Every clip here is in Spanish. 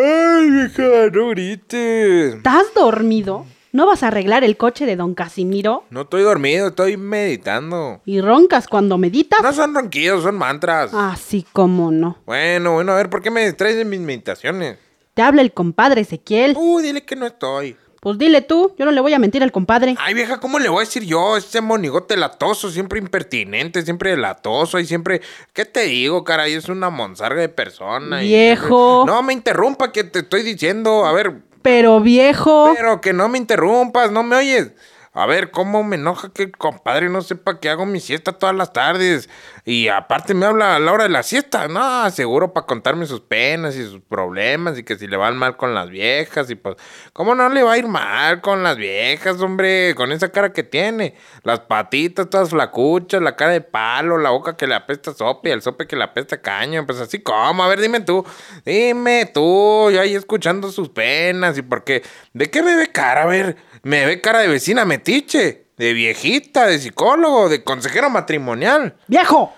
Ay, vieja, no grites. ¿estás dormido? ¿No vas a arreglar el coche de don Casimiro? No estoy dormido, estoy meditando. ¿Y roncas cuando meditas? No son ronquidos, son mantras. Así como no. Bueno, bueno, a ver, ¿por qué me distraes de mis meditaciones? Te habla el compadre Ezequiel. Uh, dile que no estoy. Pues dile tú, yo no le voy a mentir al compadre. Ay, vieja, ¿cómo le voy a decir yo? Ese monigote latoso, siempre impertinente, siempre latoso y siempre... ¿Qué te digo, caray? Es una monzarga de persona. y- Viejo. No me interrumpa que te estoy diciendo. A ver, Pero viejo. pero que no me interrumpas, no me oyes. A ver, ¿cómo me enoja que el compadre no sepa que hago mi siesta todas las tardes? Y aparte me habla a la hora de la siesta. No, seguro para contarme sus penas y sus problemas y que si le van mal con las viejas y pues... ¿Cómo no le va a ir mal con las viejas, hombre? Con esa cara que tiene. Las patitas todas flacuchas, la cara de palo, la boca que le apesta sope, el sope que le apesta caño. Pues así como, a ver, dime tú. Dime tú, yo ahí escuchando sus penas y por qué... ¿De qué me ve cara? A ver, me ve cara de vecina metiche, de viejita, de psicólogo, de consejero matrimonial. ¡Viejo!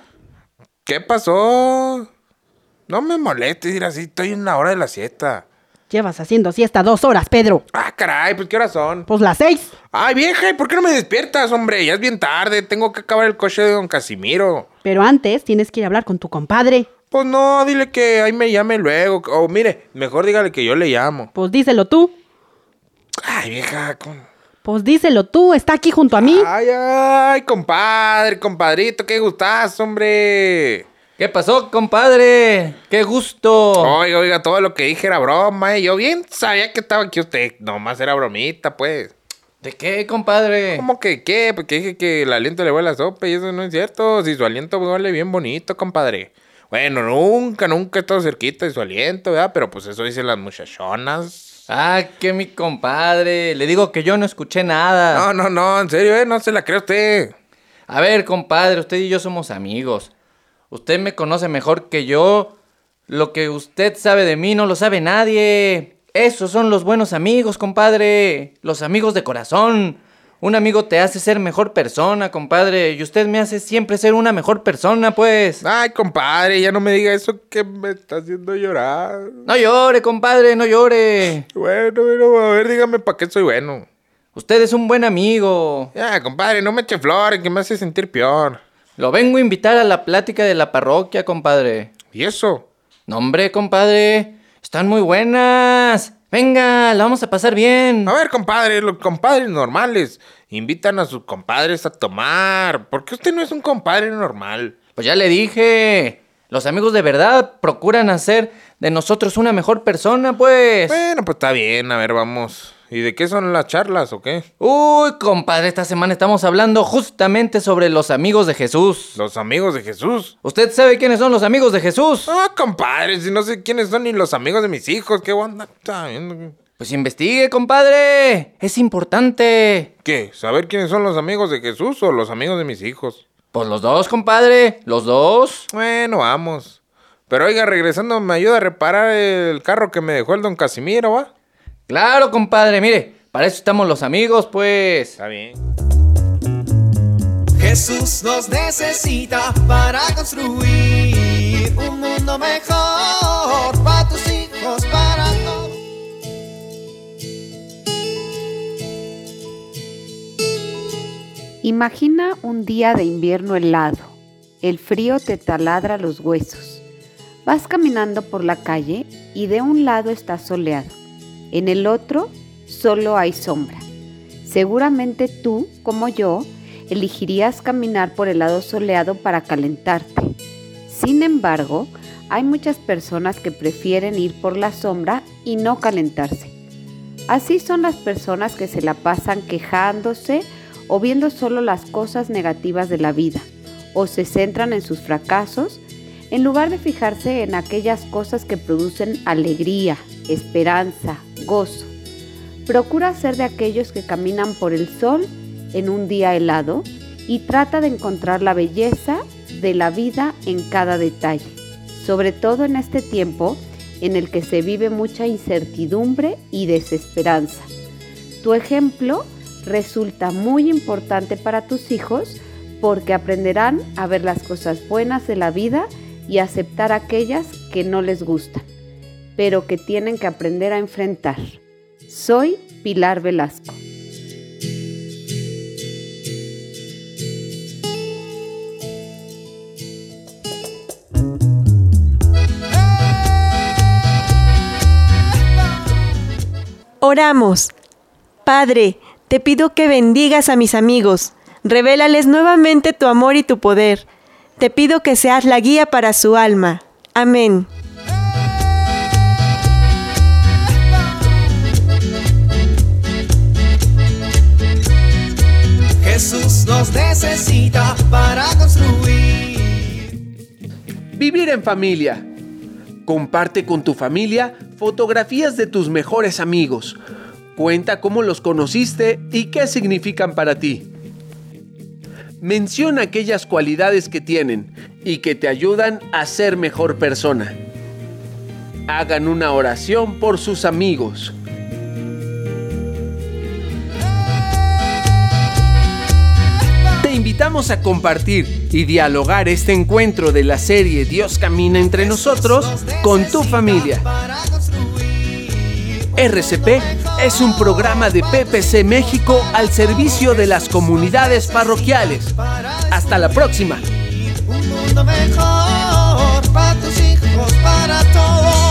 ¿Qué pasó? No me molestes, ir así, estoy en la hora de la siesta. Llevas haciendo siesta dos horas, Pedro. Ah, caray, pues ¿qué horas son? Pues las seis. Ay, vieja, ¿y por qué no me despiertas, hombre? Ya es bien tarde, tengo que acabar el coche de don Casimiro. Pero antes tienes que ir a hablar con tu compadre. Pues no, dile que ahí me llame luego. O mire, mejor dígale que yo le llamo. Pues díselo tú. Ay, vieja, con... Pues díselo tú, está aquí junto a mí. Ay, ay, compadre, compadrito, qué gustas, hombre. ¿Qué pasó, compadre? ¡Qué gusto! Oiga, oiga, todo lo que dije era broma, eh. Yo bien sabía que estaba aquí usted. Nomás era bromita, pues. ¿De qué, compadre? ¿Cómo que qué? Porque dije que el aliento le huele a sopa y eso no es cierto. Si su aliento huele bien bonito, compadre. Bueno, nunca, nunca he estado cerquita de su aliento, ¿verdad? Pero pues eso dicen las muchachonas. Ah, que mi compadre. Le digo que yo no escuché nada. No, no, no, en serio, ¿eh? No se la cree usted. A ver, compadre, usted y yo somos amigos. Usted me conoce mejor que yo. Lo que usted sabe de mí no lo sabe nadie. Esos son los buenos amigos, compadre. Los amigos de corazón. Un amigo te hace ser mejor persona, compadre. Y usted me hace siempre ser una mejor persona, pues. Ay, compadre, ya no me diga eso que me está haciendo llorar. No llore, compadre, no llore. Bueno, bueno, a ver, dígame para qué soy bueno. Usted es un buen amigo. Ya, compadre, no me eche flores, que me hace sentir peor. Lo vengo a invitar a la plática de la parroquia, compadre. ¿Y eso? No, hombre, compadre. Están muy buenas. Venga, la vamos a pasar bien. A ver, compadre, los compadres normales invitan a sus compadres a tomar. ¿Por qué usted no es un compadre normal? Pues ya le dije. Los amigos de verdad procuran hacer de nosotros una mejor persona, pues. Bueno, pues está bien, a ver, vamos. ¿Y de qué son las charlas o qué? Uy, compadre, esta semana estamos hablando justamente sobre los amigos de Jesús. Los amigos de Jesús. ¿Usted sabe quiénes son los amigos de Jesús? Ah, compadre, si no sé quiénes son ni los amigos de mis hijos, ¿qué onda? Pues investigue, compadre. Es importante. ¿Qué? ¿Saber quiénes son los amigos de Jesús o los amigos de mis hijos? Pues los dos, compadre. Los dos. Bueno, vamos. Pero oiga, regresando, ¿me ayuda a reparar el carro que me dejó el don Casimiro, va? Claro, compadre. Mire, para eso estamos los amigos, pues. Está bien. Jesús nos necesita para construir un mundo mejor para tus hijos, para todos. Imagina un día de invierno helado. El frío te taladra los huesos. Vas caminando por la calle y de un lado está soleado. En el otro solo hay sombra. Seguramente tú, como yo, elegirías caminar por el lado soleado para calentarte. Sin embargo, hay muchas personas que prefieren ir por la sombra y no calentarse. Así son las personas que se la pasan quejándose o viendo solo las cosas negativas de la vida, o se centran en sus fracasos, en lugar de fijarse en aquellas cosas que producen alegría, esperanza, gozo. Procura ser de aquellos que caminan por el sol en un día helado y trata de encontrar la belleza de la vida en cada detalle, sobre todo en este tiempo en el que se vive mucha incertidumbre y desesperanza. Tu ejemplo resulta muy importante para tus hijos porque aprenderán a ver las cosas buenas de la vida y aceptar aquellas que no les gustan, pero que tienen que aprender a enfrentar. Soy Pilar Velasco. Oramos. Padre, te pido que bendigas a mis amigos, revélales nuevamente tu amor y tu poder. Te pido que seas la guía para su alma. Amén. Jesús nos necesita para construir. Vivir en familia. Comparte con tu familia fotografías de tus mejores amigos. Cuenta cómo los conociste y qué significan para ti. Menciona aquellas cualidades que tienen y que te ayudan a ser mejor persona. Hagan una oración por sus amigos. Te invitamos a compartir y dialogar este encuentro de la serie Dios camina entre nosotros con tu familia. RCP es un programa de PPC México al servicio de las comunidades parroquiales. Hasta la próxima. Un mundo mejor para tus hijos, para todos.